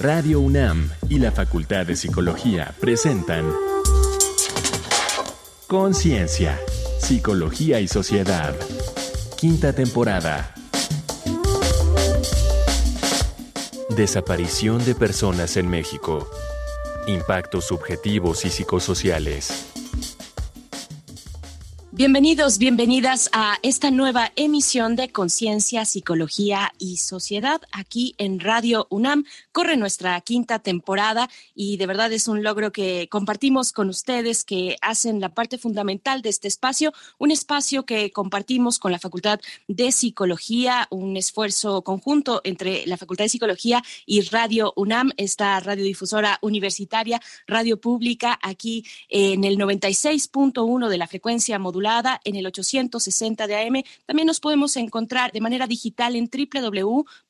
Radio UNAM y la Facultad de Psicología presentan Conciencia, Psicología y Sociedad. Quinta temporada. Desaparición de personas en México. Impactos subjetivos y psicosociales. Bienvenidos, bienvenidas a esta nueva emisión de Conciencia, Psicología y Sociedad aquí en Radio UNAM. Corre nuestra quinta temporada y de verdad es un logro que compartimos con ustedes que hacen la parte fundamental de este espacio, un espacio que compartimos con la Facultad de Psicología, un esfuerzo conjunto entre la Facultad de Psicología y Radio UNAM, esta radiodifusora universitaria, radio pública aquí en el 96.1 de la frecuencia modular en el 860 de AM. También nos podemos encontrar de manera digital en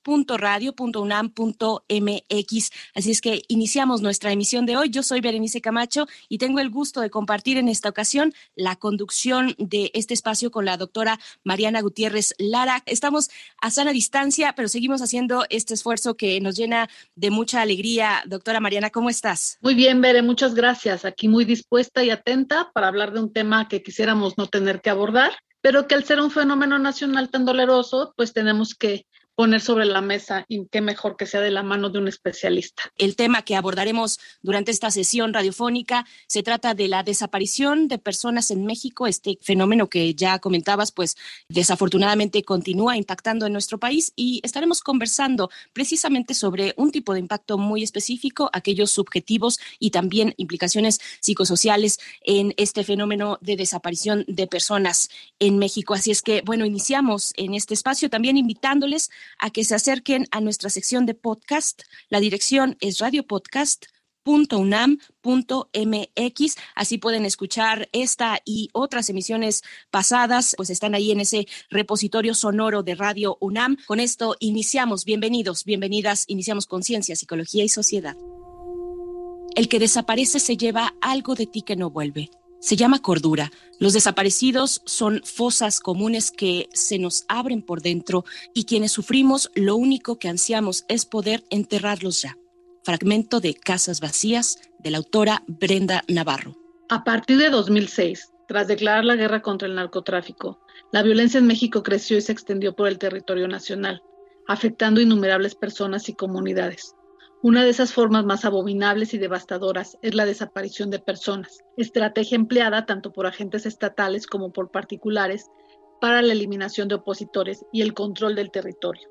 www.radio.unam.mx. Así es que iniciamos nuestra emisión de hoy. Yo soy Berenice Camacho y tengo el gusto de compartir en esta ocasión la conducción de este espacio con la doctora Mariana Gutiérrez Lara. Estamos a sana distancia, pero seguimos haciendo este esfuerzo que nos llena de mucha alegría. Doctora Mariana, ¿cómo estás? Muy bien, Bere, muchas gracias. Aquí muy dispuesta y atenta para hablar de un tema que quisiéramos no tener que abordar, pero que al ser un fenómeno nacional tan doloroso, pues tenemos que poner sobre la mesa y qué mejor que sea de la mano de un especialista. El tema que abordaremos durante esta sesión radiofónica se trata de la desaparición de personas en México, este fenómeno que ya comentabas, pues desafortunadamente continúa impactando en nuestro país y estaremos conversando precisamente sobre un tipo de impacto muy específico, aquellos subjetivos y también implicaciones psicosociales en este fenómeno de desaparición de personas en México. Así es que, bueno, iniciamos en este espacio también invitándoles a que se acerquen a nuestra sección de podcast. La dirección es radiopodcast.unam.mx. Así pueden escuchar esta y otras emisiones pasadas, pues están ahí en ese repositorio sonoro de Radio UNAM. Con esto iniciamos. Bienvenidos, bienvenidas. Iniciamos Conciencia, Psicología y Sociedad. El que desaparece se lleva algo de ti que no vuelve se llama cordura. Los desaparecidos son fosas comunes que se nos abren por dentro y quienes sufrimos lo único que ansiamos es poder enterrarlos ya. Fragmento de Casas Vacías de la autora Brenda Navarro. A partir de 2006, tras declarar la guerra contra el narcotráfico, la violencia en México creció y se extendió por el territorio nacional, afectando innumerables personas y comunidades. Una de esas formas más abominables y devastadoras es la desaparición de personas, estrategia empleada tanto por agentes estatales como por particulares para la eliminación de opositores y el control del territorio.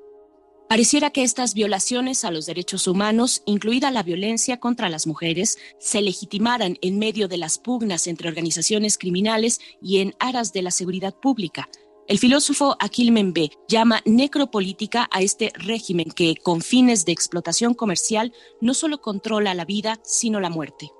Pareciera que estas violaciones a los derechos humanos, incluida la violencia contra las mujeres, se legitimaran en medio de las pugnas entre organizaciones criminales y en aras de la seguridad pública, el filósofo Aquil Membe llama necropolítica a este régimen que, con fines de explotación comercial, no solo controla la vida, sino la muerte.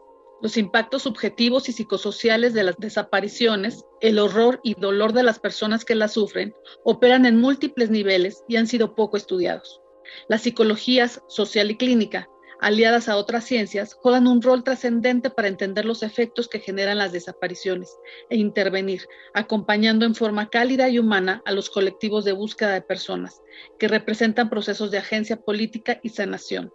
Los impactos subjetivos y psicosociales de las desapariciones, el horror y dolor de las personas que las sufren, operan en múltiples niveles y han sido poco estudiados. Las psicologías social y clínica aliadas a otras ciencias, juegan un rol trascendente para entender los efectos que generan las desapariciones e intervenir, acompañando en forma cálida y humana a los colectivos de búsqueda de personas, que representan procesos de agencia política y sanación.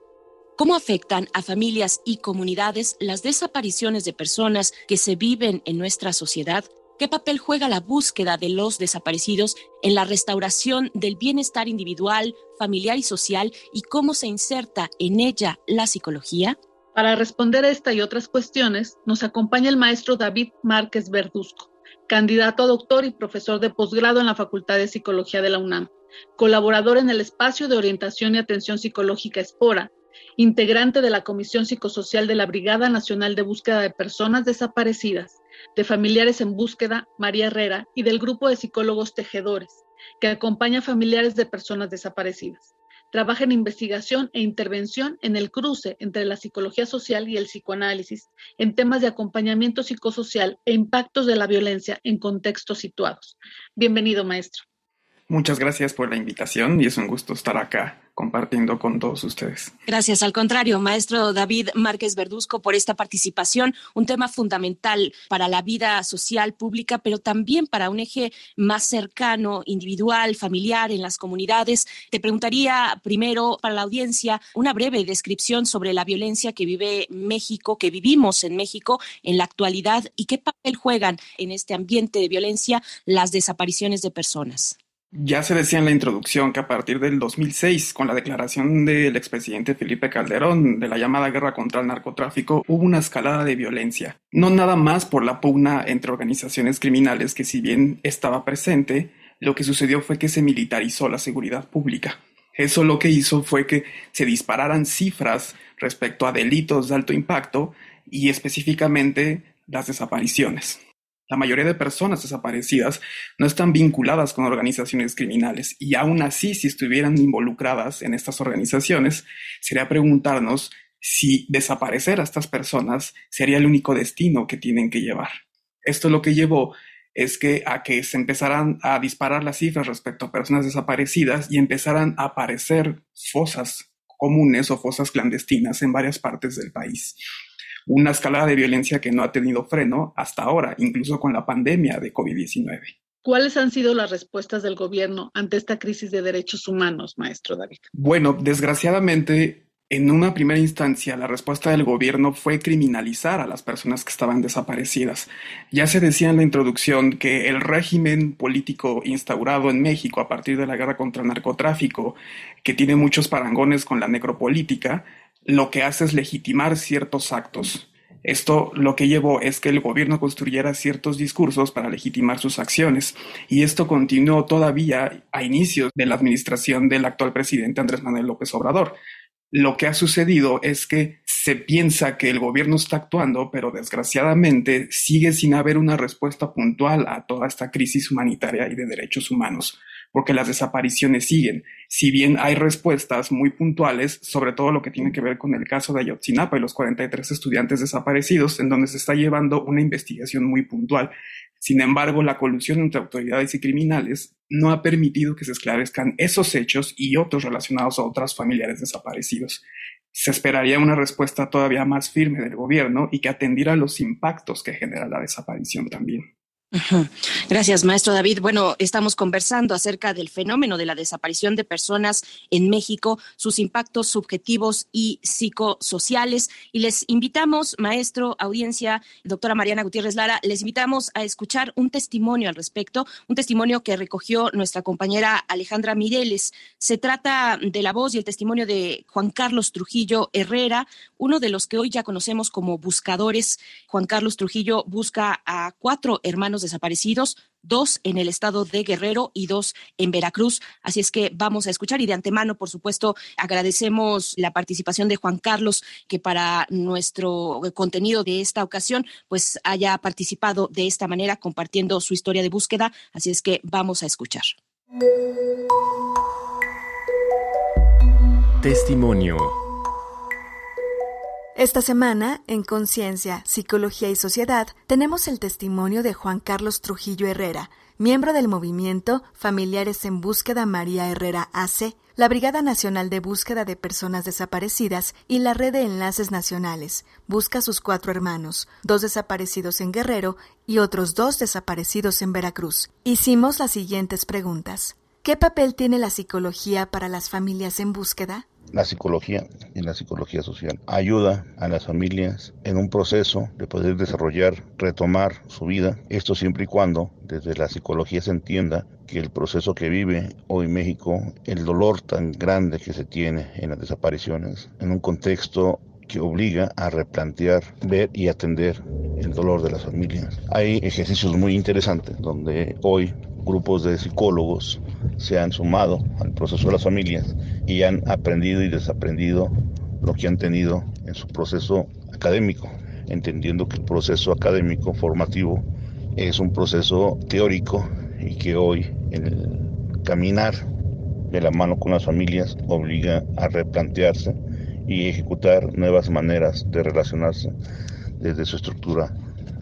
¿Cómo afectan a familias y comunidades las desapariciones de personas que se viven en nuestra sociedad? ¿Qué papel juega la búsqueda de los desaparecidos en la restauración del bienestar individual, familiar y social y cómo se inserta en ella la psicología? Para responder a esta y otras cuestiones, nos acompaña el maestro David Márquez Verduzco, candidato a doctor y profesor de posgrado en la Facultad de Psicología de la UNAM, colaborador en el espacio de orientación y atención psicológica Espora, integrante de la Comisión Psicosocial de la Brigada Nacional de Búsqueda de Personas Desaparecidas de Familiares en Búsqueda, María Herrera, y del grupo de psicólogos tejedores, que acompaña a familiares de personas desaparecidas. Trabaja en investigación e intervención en el cruce entre la psicología social y el psicoanálisis en temas de acompañamiento psicosocial e impactos de la violencia en contextos situados. Bienvenido, maestro. Muchas gracias por la invitación y es un gusto estar acá compartiendo con todos ustedes. Gracias, al contrario, maestro David Márquez Verduzco, por esta participación, un tema fundamental para la vida social pública, pero también para un eje más cercano, individual, familiar en las comunidades. Te preguntaría primero para la audiencia una breve descripción sobre la violencia que vive México, que vivimos en México en la actualidad y qué papel juegan en este ambiente de violencia las desapariciones de personas. Ya se decía en la introducción que a partir del 2006, con la declaración del expresidente Felipe Calderón de la llamada guerra contra el narcotráfico, hubo una escalada de violencia. No nada más por la pugna entre organizaciones criminales que si bien estaba presente, lo que sucedió fue que se militarizó la seguridad pública. Eso lo que hizo fue que se dispararan cifras respecto a delitos de alto impacto y específicamente las desapariciones. La mayoría de personas desaparecidas no están vinculadas con organizaciones criminales y aún así si estuvieran involucradas en estas organizaciones, sería preguntarnos si desaparecer a estas personas sería el único destino que tienen que llevar. Esto lo que llevó es que a que se empezaran a disparar las cifras respecto a personas desaparecidas y empezaran a aparecer fosas comunes o fosas clandestinas en varias partes del país una escalada de violencia que no ha tenido freno hasta ahora, incluso con la pandemia de COVID-19. ¿Cuáles han sido las respuestas del gobierno ante esta crisis de derechos humanos, maestro David? Bueno, desgraciadamente, en una primera instancia, la respuesta del gobierno fue criminalizar a las personas que estaban desaparecidas. Ya se decía en la introducción que el régimen político instaurado en México a partir de la guerra contra el narcotráfico, que tiene muchos parangones con la necropolítica, lo que hace es legitimar ciertos actos. Esto lo que llevó es que el gobierno construyera ciertos discursos para legitimar sus acciones, y esto continuó todavía a inicios de la administración del actual presidente Andrés Manuel López Obrador. Lo que ha sucedido es que se piensa que el gobierno está actuando, pero desgraciadamente sigue sin haber una respuesta puntual a toda esta crisis humanitaria y de derechos humanos porque las desapariciones siguen. Si bien hay respuestas muy puntuales, sobre todo lo que tiene que ver con el caso de Ayotzinapa y los 43 estudiantes desaparecidos, en donde se está llevando una investigación muy puntual. Sin embargo, la colusión entre autoridades y criminales no ha permitido que se esclarezcan esos hechos y otros relacionados a otros familiares desaparecidos. Se esperaría una respuesta todavía más firme del gobierno y que atendiera los impactos que genera la desaparición también. Gracias, maestro David. Bueno, estamos conversando acerca del fenómeno de la desaparición de personas en México, sus impactos subjetivos y psicosociales. Y les invitamos, maestro, audiencia, doctora Mariana Gutiérrez Lara, les invitamos a escuchar un testimonio al respecto, un testimonio que recogió nuestra compañera Alejandra Mireles. Se trata de la voz y el testimonio de Juan Carlos Trujillo Herrera, uno de los que hoy ya conocemos como buscadores. Juan Carlos Trujillo busca a cuatro hermanos desaparecidos, dos en el estado de Guerrero y dos en Veracruz. Así es que vamos a escuchar y de antemano, por supuesto, agradecemos la participación de Juan Carlos, que para nuestro contenido de esta ocasión, pues haya participado de esta manera compartiendo su historia de búsqueda. Así es que vamos a escuchar. Testimonio. Esta semana, en Conciencia, Psicología y Sociedad, tenemos el testimonio de Juan Carlos Trujillo Herrera, miembro del movimiento Familiares en Búsqueda María Herrera AC, la Brigada Nacional de Búsqueda de Personas Desaparecidas y la Red de Enlaces Nacionales. Busca a sus cuatro hermanos, dos desaparecidos en Guerrero y otros dos desaparecidos en Veracruz. Hicimos las siguientes preguntas. ¿Qué papel tiene la psicología para las familias en búsqueda? La psicología y la psicología social ayuda a las familias en un proceso de poder desarrollar, retomar su vida. Esto siempre y cuando desde la psicología se entienda que el proceso que vive hoy México, el dolor tan grande que se tiene en las desapariciones, en un contexto que obliga a replantear, ver y atender el dolor de las familias. Hay ejercicios muy interesantes donde hoy grupos de psicólogos se han sumado al proceso de las familias y han aprendido y desaprendido lo que han tenido en su proceso académico, entendiendo que el proceso académico formativo es un proceso teórico y que hoy el caminar de la mano con las familias obliga a replantearse y ejecutar nuevas maneras de relacionarse desde su estructura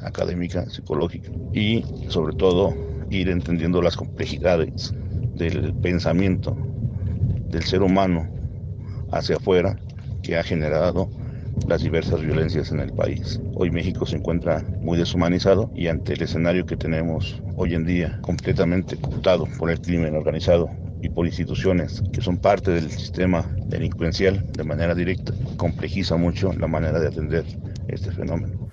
académica, psicológica y sobre todo ir entendiendo las complejidades del pensamiento del ser humano hacia afuera que ha generado las diversas violencias en el país. Hoy México se encuentra muy deshumanizado y ante el escenario que tenemos hoy en día completamente ocultado por el crimen organizado y por instituciones que son parte del sistema delincuencial de manera directa, complejiza mucho la manera de atender este fenómeno.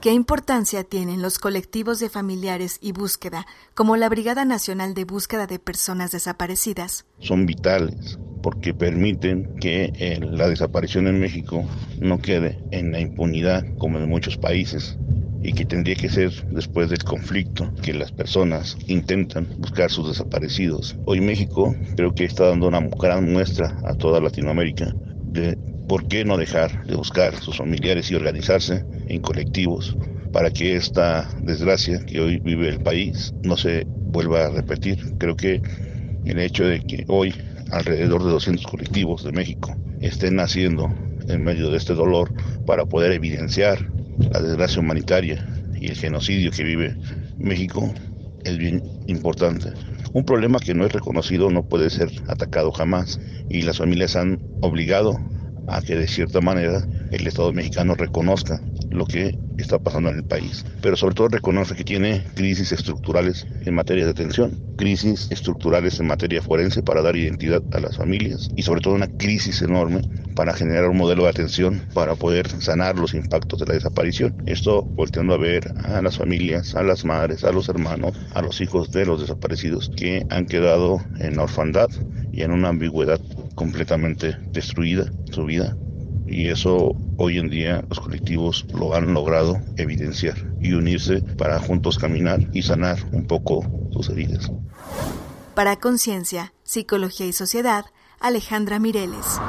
¿Qué importancia tienen los colectivos de familiares y búsqueda, como la Brigada Nacional de Búsqueda de Personas Desaparecidas? Son vitales porque permiten que eh, la desaparición en México no quede en la impunidad como en muchos países y que tendría que ser después del conflicto que las personas intentan buscar sus desaparecidos. Hoy México creo que está dando una gran muestra a toda Latinoamérica de ¿por qué no dejar de buscar sus familiares y organizarse en colectivos para que esta desgracia que hoy vive el país no se vuelva a repetir? Creo que el hecho de que hoy alrededor de 200 colectivos de México estén naciendo en medio de este dolor para poder evidenciar la desgracia humanitaria y el genocidio que vive México es bien importante. Un problema que no es reconocido no puede ser atacado jamás y las familias han obligado a que de cierta manera el Estado mexicano reconozca lo que está pasando en el país, pero sobre todo reconoce que tiene crisis estructurales en materia de atención, crisis estructurales en materia forense para dar identidad a las familias y sobre todo una crisis enorme para generar un modelo de atención para poder sanar los impactos de la desaparición. Esto volteando a ver a las familias, a las madres, a los hermanos, a los hijos de los desaparecidos que han quedado en orfandad y en una ambigüedad completamente destruida su vida y eso hoy en día los colectivos lo han logrado evidenciar y unirse para juntos caminar y sanar un poco sus heridas. Para Conciencia, Psicología y Sociedad, Alejandra Mireles.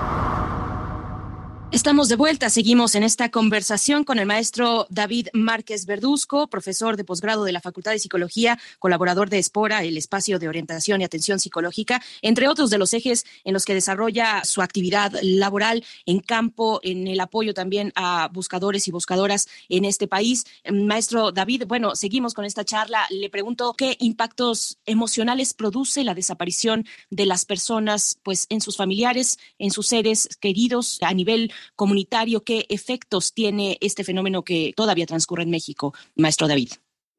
Estamos de vuelta, seguimos en esta conversación con el maestro David Márquez Verduzco, profesor de posgrado de la Facultad de Psicología, colaborador de Espora, el espacio de orientación y atención psicológica, entre otros de los ejes en los que desarrolla su actividad laboral en campo, en el apoyo también a buscadores y buscadoras en este país. Maestro David, bueno, seguimos con esta charla. Le pregunto qué impactos emocionales produce la desaparición de las personas, pues en sus familiares, en sus seres queridos a nivel comunitario, ¿qué efectos tiene este fenómeno que todavía transcurre en México, maestro David?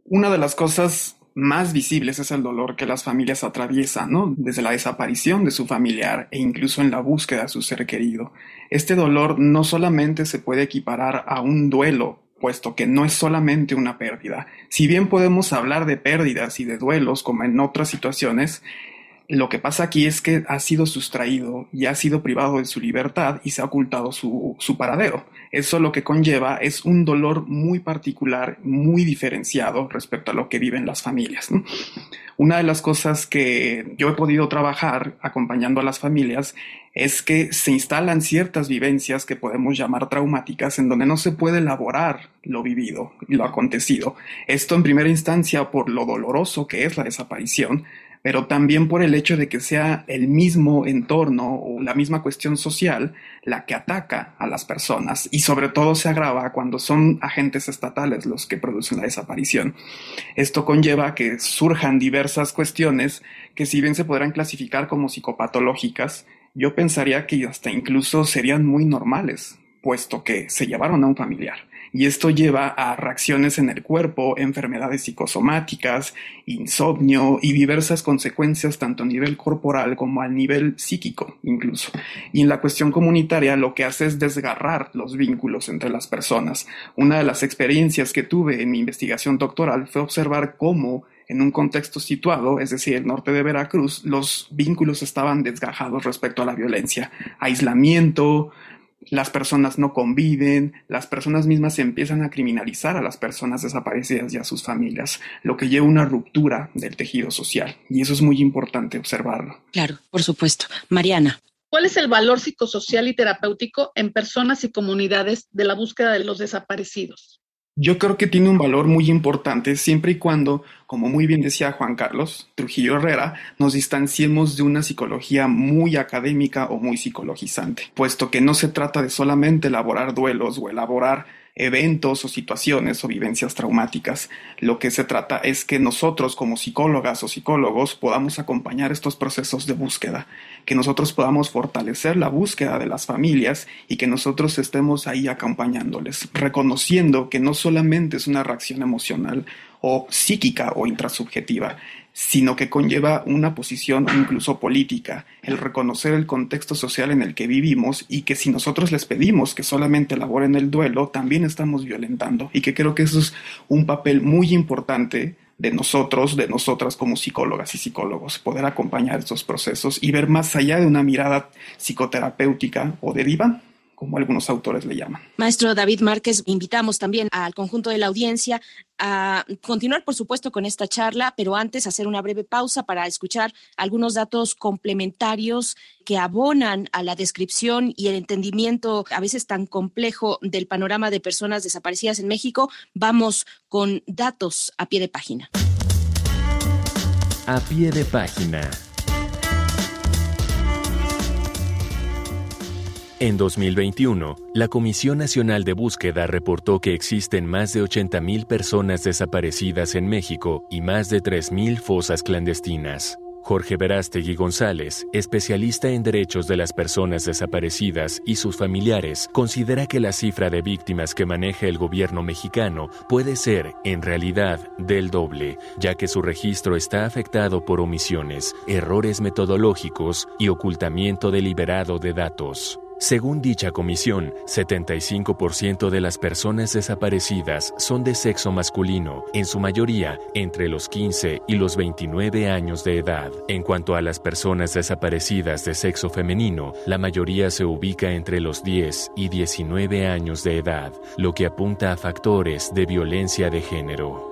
Una de las cosas más visibles es el dolor que las familias atraviesan, ¿no? Desde la desaparición de su familiar e incluso en la búsqueda de su ser querido. Este dolor no solamente se puede equiparar a un duelo, puesto que no es solamente una pérdida. Si bien podemos hablar de pérdidas y de duelos como en otras situaciones, lo que pasa aquí es que ha sido sustraído y ha sido privado de su libertad y se ha ocultado su, paradero. Eso lo que conlleva es un dolor muy particular, muy diferenciado respecto a lo que viven las familias. Una de las cosas que yo he podido trabajar acompañando a las familias es que se instalan ciertas vivencias que podemos llamar traumáticas en donde no se puede elaborar lo vivido, lo acontecido. Esto en primera instancia por lo doloroso que es la desaparición, pero también por el hecho de que sea el mismo entorno o la misma cuestión social la que ataca a las personas y sobre todo se agrava cuando son agentes estatales los que producen la desaparición. Esto conlleva que surjan diversas cuestiones que si bien se podrán clasificar como psicopatológicas, yo pensaría que hasta incluso serían muy normales, puesto que se llevaron a un familiar y esto lleva a reacciones en el cuerpo, enfermedades psicosomáticas, insomnio y diversas consecuencias tanto a nivel corporal como a nivel psíquico incluso. Y en la cuestión comunitaria lo que hace es desgarrar los vínculos entre las personas. Una de las experiencias que tuve en mi investigación doctoral fue observar cómo en un contexto situado, es decir, el norte de Veracruz, los vínculos estaban desgajados respecto a la violencia. Aislamiento, las personas no conviven, las personas mismas se empiezan a criminalizar a las personas desaparecidas y a sus familias, lo que lleva a una ruptura del tejido social. Y eso es muy importante observarlo. Claro, por supuesto. Mariana. ¿Cuál es el valor psicosocial y terapéutico en personas y comunidades de la búsqueda de los desaparecidos? Yo creo que tiene un valor muy importante siempre y cuando, como muy bien decía Juan Carlos Trujillo Herrera, nos distanciemos de una psicología muy académica o muy psicologizante, puesto que no se trata de solamente elaborar duelos o elaborar eventos o situaciones o vivencias traumáticas. Lo que se trata es que nosotros como psicólogas o psicólogos podamos acompañar estos procesos de búsqueda, que nosotros podamos fortalecer la búsqueda de las familias y que nosotros estemos ahí acompañándoles, reconociendo que no solamente es una reacción emocional o psíquica o intrasubjetiva, sino que conlleva una posición incluso política, el reconocer el contexto social en el que vivimos y que si nosotros les pedimos que solamente elaboren el duelo, también estamos violentando. Y que creo que eso es un papel muy importante de nosotros, de nosotras como psicólogas y psicólogos, poder acompañar estos procesos y ver más allá de una mirada psicoterapéutica o de diva, como algunos autores le llaman. Maestro David Márquez, invitamos también al conjunto de la audiencia a continuar, por supuesto, con esta charla, pero antes hacer una breve pausa para escuchar algunos datos complementarios que abonan a la descripción y el entendimiento a veces tan complejo del panorama de personas desaparecidas en México. Vamos con datos a pie de página. A pie de página. En 2021, la Comisión Nacional de Búsqueda reportó que existen más de 80.000 personas desaparecidas en México y más de 3.000 fosas clandestinas. Jorge Verástegui González, especialista en derechos de las personas desaparecidas y sus familiares, considera que la cifra de víctimas que maneja el gobierno mexicano puede ser, en realidad, del doble, ya que su registro está afectado por omisiones, errores metodológicos y ocultamiento deliberado de datos. Según dicha comisión, 75% de las personas desaparecidas son de sexo masculino, en su mayoría entre los 15 y los 29 años de edad. En cuanto a las personas desaparecidas de sexo femenino, la mayoría se ubica entre los 10 y 19 años de edad, lo que apunta a factores de violencia de género.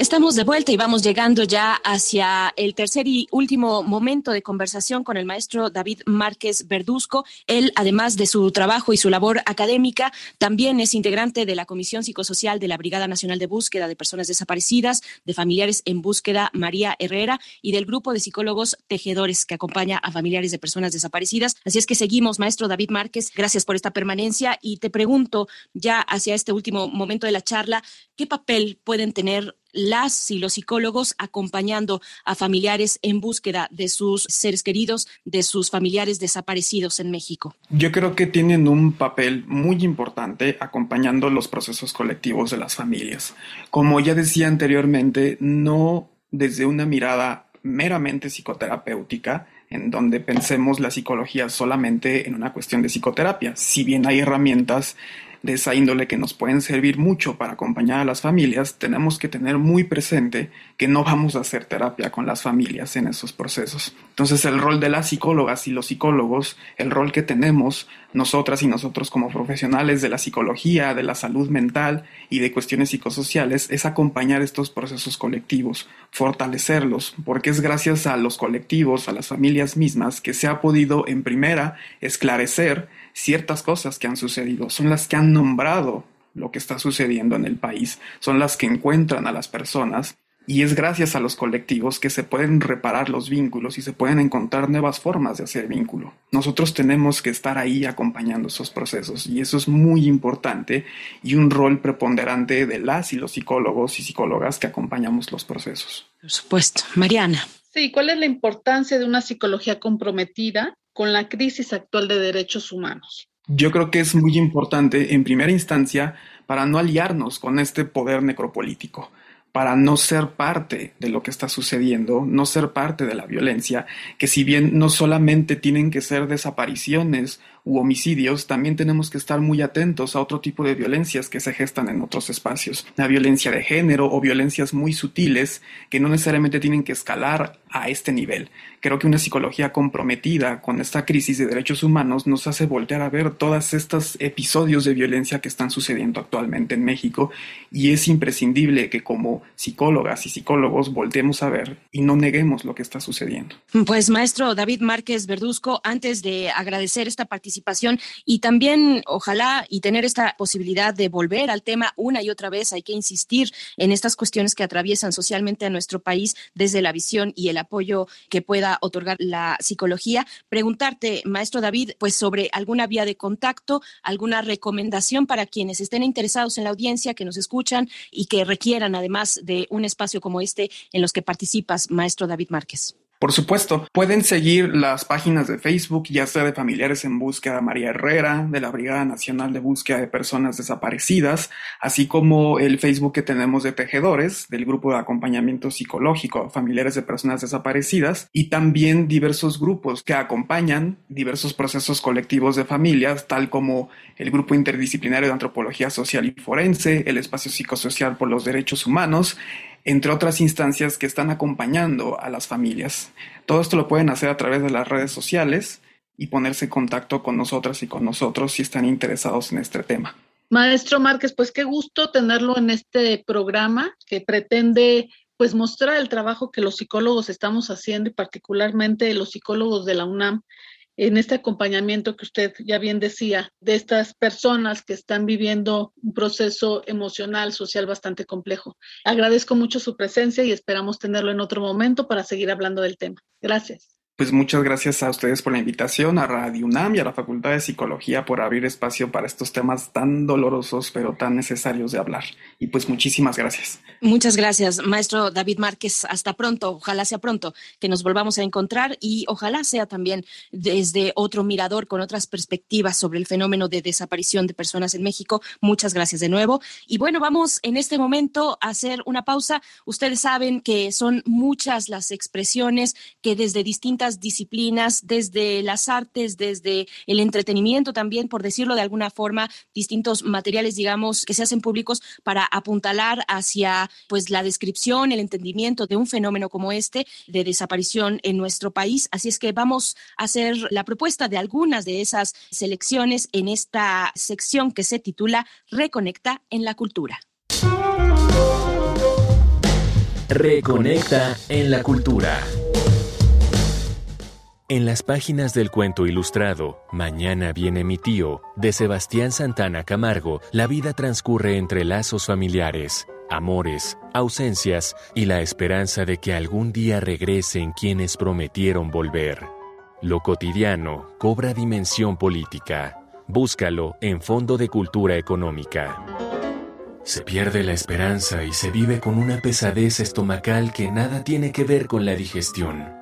Estamos de vuelta y vamos llegando ya hacia el tercer y último momento de conversación con el maestro David Márquez Verduzco. Él, además de su trabajo y su labor académica, también es integrante de la Comisión Psicosocial de la Brigada Nacional de Búsqueda de Personas Desaparecidas, de Familiares en Búsqueda María Herrera y del grupo de psicólogos tejedores que acompaña a familiares de personas desaparecidas. Así es que seguimos, maestro David Márquez. Gracias por esta permanencia y te pregunto ya hacia este último momento de la charla, ¿qué papel pueden tener las y los psicólogos acompañando a familiares en búsqueda de sus seres queridos, de sus familiares desaparecidos en México? Yo creo que tienen un papel muy importante acompañando los procesos colectivos de las familias. Como ya decía anteriormente, no desde una mirada meramente psicoterapéutica, en donde pensemos la psicología solamente en una cuestión de psicoterapia. Si bien hay herramientas de esa índole que nos pueden servir mucho para acompañar a las familias, tenemos que tener muy presente que no vamos a hacer terapia con las familias en esos procesos. Entonces el rol de las psicólogas y los psicólogos, el rol que tenemos nosotras y nosotros como profesionales de la psicología, de la salud mental y de cuestiones psicosociales, es acompañar estos procesos colectivos, fortalecerlos, porque es gracias a los colectivos, a las familias mismas, que se ha podido en primera esclarecer ciertas cosas que han sucedido, son las que han nombrado lo que está sucediendo en el país, son las que encuentran a las personas y es gracias a los colectivos que se pueden reparar los vínculos y se pueden encontrar nuevas formas de hacer vínculo. Nosotros tenemos que estar ahí acompañando esos procesos y eso es muy importante y un rol preponderante de las y los psicólogos y psicólogas que acompañamos los procesos. Por supuesto. Mariana. Sí, ¿cuál es la importancia de una psicología comprometida con la crisis actual de derechos humanos? Yo creo que es muy importante, en primera instancia, para no aliarnos con este poder necropolítico, para no ser parte de lo que está sucediendo, no ser parte de la violencia, que si bien no solamente tienen que ser desapariciones u homicidios, también tenemos que estar muy atentos a otro tipo de violencias que se gestan en otros espacios. La violencia de género o violencias muy sutiles que no necesariamente tienen que escalar a este nivel. Creo que una psicología comprometida con esta crisis de derechos humanos nos hace voltear a ver todos estos episodios de violencia que están sucediendo actualmente en México y es imprescindible que como psicólogas y psicólogos voltemos a ver y no neguemos lo que está sucediendo. Pues maestro David Márquez Verduzco, antes de agradecer esta participación, participación y también ojalá y tener esta posibilidad de volver al tema una y otra vez. Hay que insistir en estas cuestiones que atraviesan socialmente a nuestro país desde la visión y el apoyo que pueda otorgar la psicología. Preguntarte, maestro David, pues sobre alguna vía de contacto, alguna recomendación para quienes estén interesados en la audiencia, que nos escuchan y que requieran además de un espacio como este en los que participas, maestro David Márquez. Por supuesto, pueden seguir las páginas de Facebook, ya sea de Familiares en Búsqueda María Herrera, de la Brigada Nacional de Búsqueda de Personas Desaparecidas, así como el Facebook que tenemos de Tejedores, del Grupo de Acompañamiento Psicológico Familiares de Personas Desaparecidas, y también diversos grupos que acompañan diversos procesos colectivos de familias, tal como el Grupo Interdisciplinario de Antropología Social y Forense, el Espacio Psicosocial por los Derechos Humanos, entre otras instancias que están acompañando a las familias. Todo esto lo pueden hacer a través de las redes sociales y ponerse en contacto con nosotras y con nosotros si están interesados en este tema. Maestro Márquez, pues qué gusto tenerlo en este programa que pretende pues mostrar el trabajo que los psicólogos estamos haciendo y particularmente los psicólogos de la UNAM en este acompañamiento que usted ya bien decía, de estas personas que están viviendo un proceso emocional, social bastante complejo. Agradezco mucho su presencia y esperamos tenerlo en otro momento para seguir hablando del tema. Gracias. Pues muchas gracias a ustedes por la invitación, a Radio UNAM y a la Facultad de Psicología por abrir espacio para estos temas tan dolorosos pero tan necesarios de hablar. Y pues muchísimas gracias. Muchas gracias, maestro David Márquez. Hasta pronto. Ojalá sea pronto que nos volvamos a encontrar y ojalá sea también desde otro mirador con otras perspectivas sobre el fenómeno de desaparición de personas en México. Muchas gracias de nuevo. Y bueno, vamos en este momento a hacer una pausa. Ustedes saben que son muchas las expresiones que desde distintas disciplinas, desde las artes, desde el entretenimiento también, por decirlo de alguna forma, distintos materiales, digamos, que se hacen públicos para apuntalar hacia pues la descripción, el entendimiento de un fenómeno como este de desaparición en nuestro país. Así es que vamos a hacer la propuesta de algunas de esas selecciones en esta sección que se titula Reconecta en la cultura. Reconecta en la cultura. En las páginas del cuento ilustrado Mañana viene mi tío, de Sebastián Santana Camargo, la vida transcurre entre lazos familiares, amores, ausencias y la esperanza de que algún día regresen quienes prometieron volver. Lo cotidiano cobra dimensión política. Búscalo en Fondo de Cultura Económica. Se pierde la esperanza y se vive con una pesadez estomacal que nada tiene que ver con la digestión.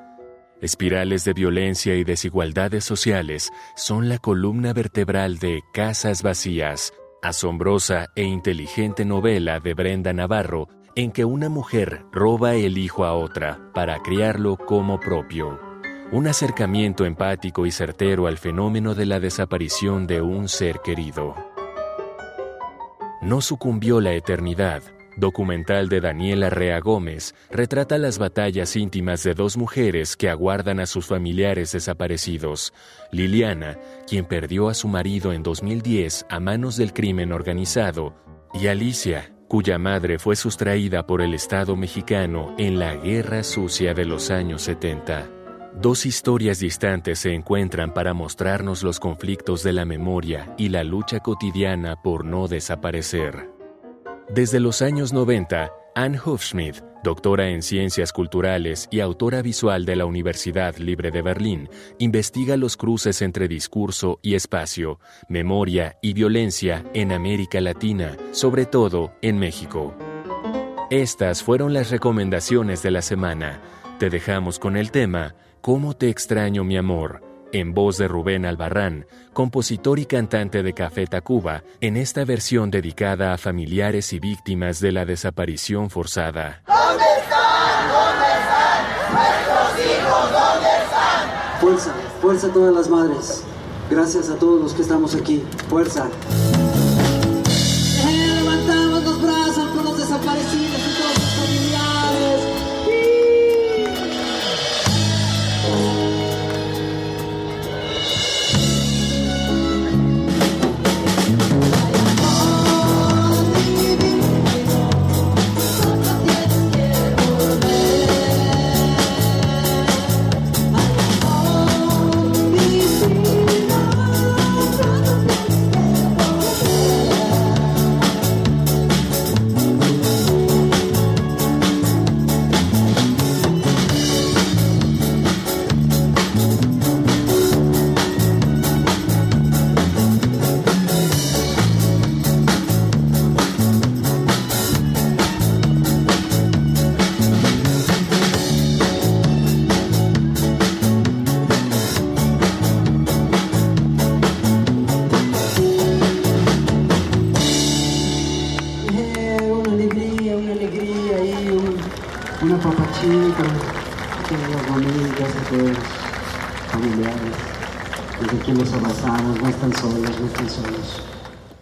Espirales de violencia y desigualdades sociales son la columna vertebral de Casas Vacías, asombrosa e inteligente novela de Brenda Navarro en que una mujer roba el hijo a otra para criarlo como propio. Un acercamiento empático y certero al fenómeno de la desaparición de un ser querido. No sucumbió la eternidad, documental de Daniela Rea Gómez, retrata las batallas íntimas de dos mujeres que aguardan a sus familiares desaparecidos. Liliana, quien perdió a su marido en 2010 a manos del crimen organizado, y Alicia, cuya madre fue sustraída por el Estado mexicano en la Guerra Sucia de los años 70. Dos historias distantes se encuentran para mostrarnos los conflictos de la memoria y la lucha cotidiana por no desaparecer. Desde los años 90, Anne Hufschmidt, doctora en ciencias culturales y autora visual de la Universidad Libre de Berlín, investiga los cruces entre discurso y espacio, memoria y violencia en América Latina, sobre todo en México. Estas fueron las recomendaciones de la semana. Te dejamos con el tema ¿Cómo te extraño mi amor? En voz de Rubén Albarrán, compositor y cantante de Café Tacuba, en esta versión dedicada a familiares y víctimas de la desaparición forzada. ¿Dónde están? ¿Dónde están? Nuestros hijos, ¿dónde están? Fuerza, fuerza a todas las madres. Gracias a todos los que estamos aquí. Fuerza. Solos, no están solos.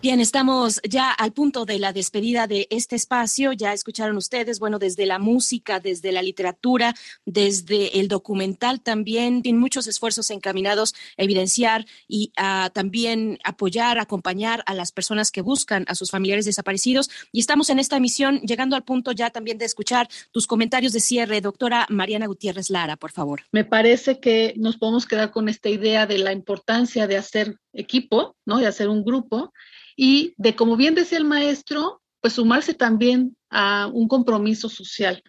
Bien, estamos ya al punto de la despedida de este espacio. Ya escucharon ustedes, bueno, desde la música, desde la literatura, desde el documental también, tienen muchos esfuerzos encaminados a evidenciar y a también apoyar, acompañar a las personas que buscan a sus familiares desaparecidos. Y estamos en esta emisión llegando al punto ya también de escuchar tus comentarios de cierre. Doctora Mariana Gutiérrez Lara, por favor. Me parece que nos podemos quedar con esta idea de la importancia de hacer equipo, ¿no? De hacer un grupo y de, como bien decía el maestro, pues sumarse también a un compromiso social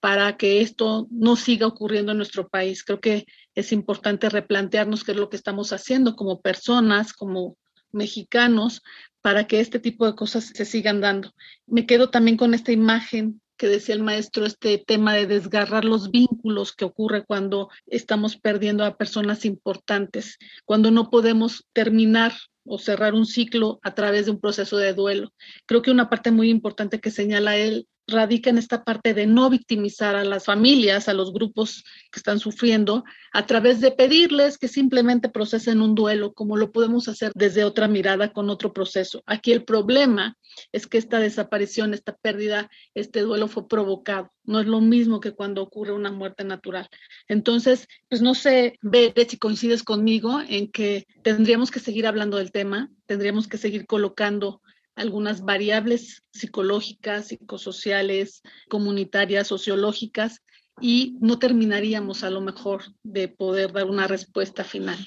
para que esto no siga ocurriendo en nuestro país. Creo que es importante replantearnos qué es lo que estamos haciendo como personas, como mexicanos, para que este tipo de cosas se sigan dando. Me quedo también con esta imagen que decía el maestro, este tema de desgarrar los vínculos que ocurre cuando estamos perdiendo a personas importantes, cuando no podemos terminar o cerrar un ciclo a través de un proceso de duelo. Creo que una parte muy importante que señala él radica en esta parte de no victimizar a las familias, a los grupos que están sufriendo, a través de pedirles que simplemente procesen un duelo, como lo podemos hacer desde otra mirada con otro proceso. Aquí el problema es que esta desaparición, esta pérdida, este duelo fue provocado. No es lo mismo que cuando ocurre una muerte natural. Entonces, pues no sé, ve si coincides conmigo en que tendríamos que seguir hablando del tema, tendríamos que seguir colocando algunas variables psicológicas, psicosociales, comunitarias, sociológicas, y no terminaríamos a lo mejor de poder dar una respuesta final.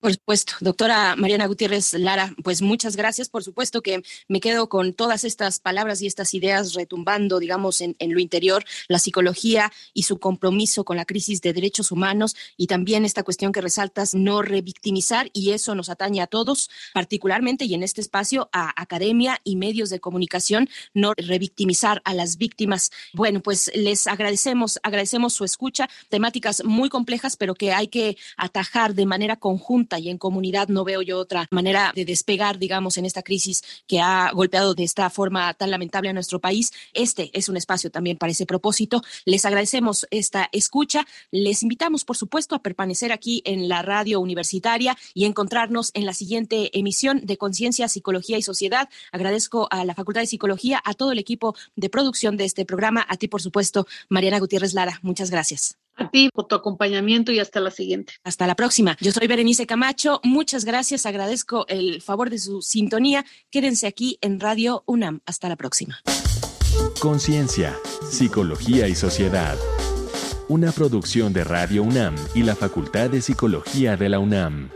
Por supuesto, doctora Mariana Gutiérrez Lara, pues muchas gracias. Por supuesto que me quedo con todas estas palabras y estas ideas retumbando, digamos, en, lo interior, la psicología y su compromiso con la crisis de derechos humanos y también esta cuestión que resaltas, no revictimizar, y eso nos atañe a todos, particularmente y en este espacio a academia y medios de comunicación, no revictimizar a las víctimas. Bueno, pues les agradecemos, agradecemos su escucha, temáticas muy complejas, pero que hay que atajar de manera y en comunidad no veo yo otra manera de despegar, digamos, en esta crisis que ha golpeado de esta forma tan lamentable a nuestro país. Este es un espacio también para ese propósito. Les agradecemos esta escucha. Les invitamos, por supuesto, a permanecer aquí en la radio universitaria y encontrarnos en la siguiente emisión de Conciencia, Psicología y Sociedad. Agradezco a la Facultad de Psicología, a todo el equipo de producción de este programa, a ti, por supuesto, Mariana Gutiérrez Lara. Muchas gracias. A ti por tu acompañamiento y hasta la siguiente. Hasta la próxima. Yo soy Berenice Camacho. Muchas gracias. Agradezco el favor de su sintonía. Quédense aquí en Radio UNAM. Hasta la próxima. Conciencia, Psicología y Sociedad. Una producción de Radio UNAM y la Facultad de Psicología de la UNAM.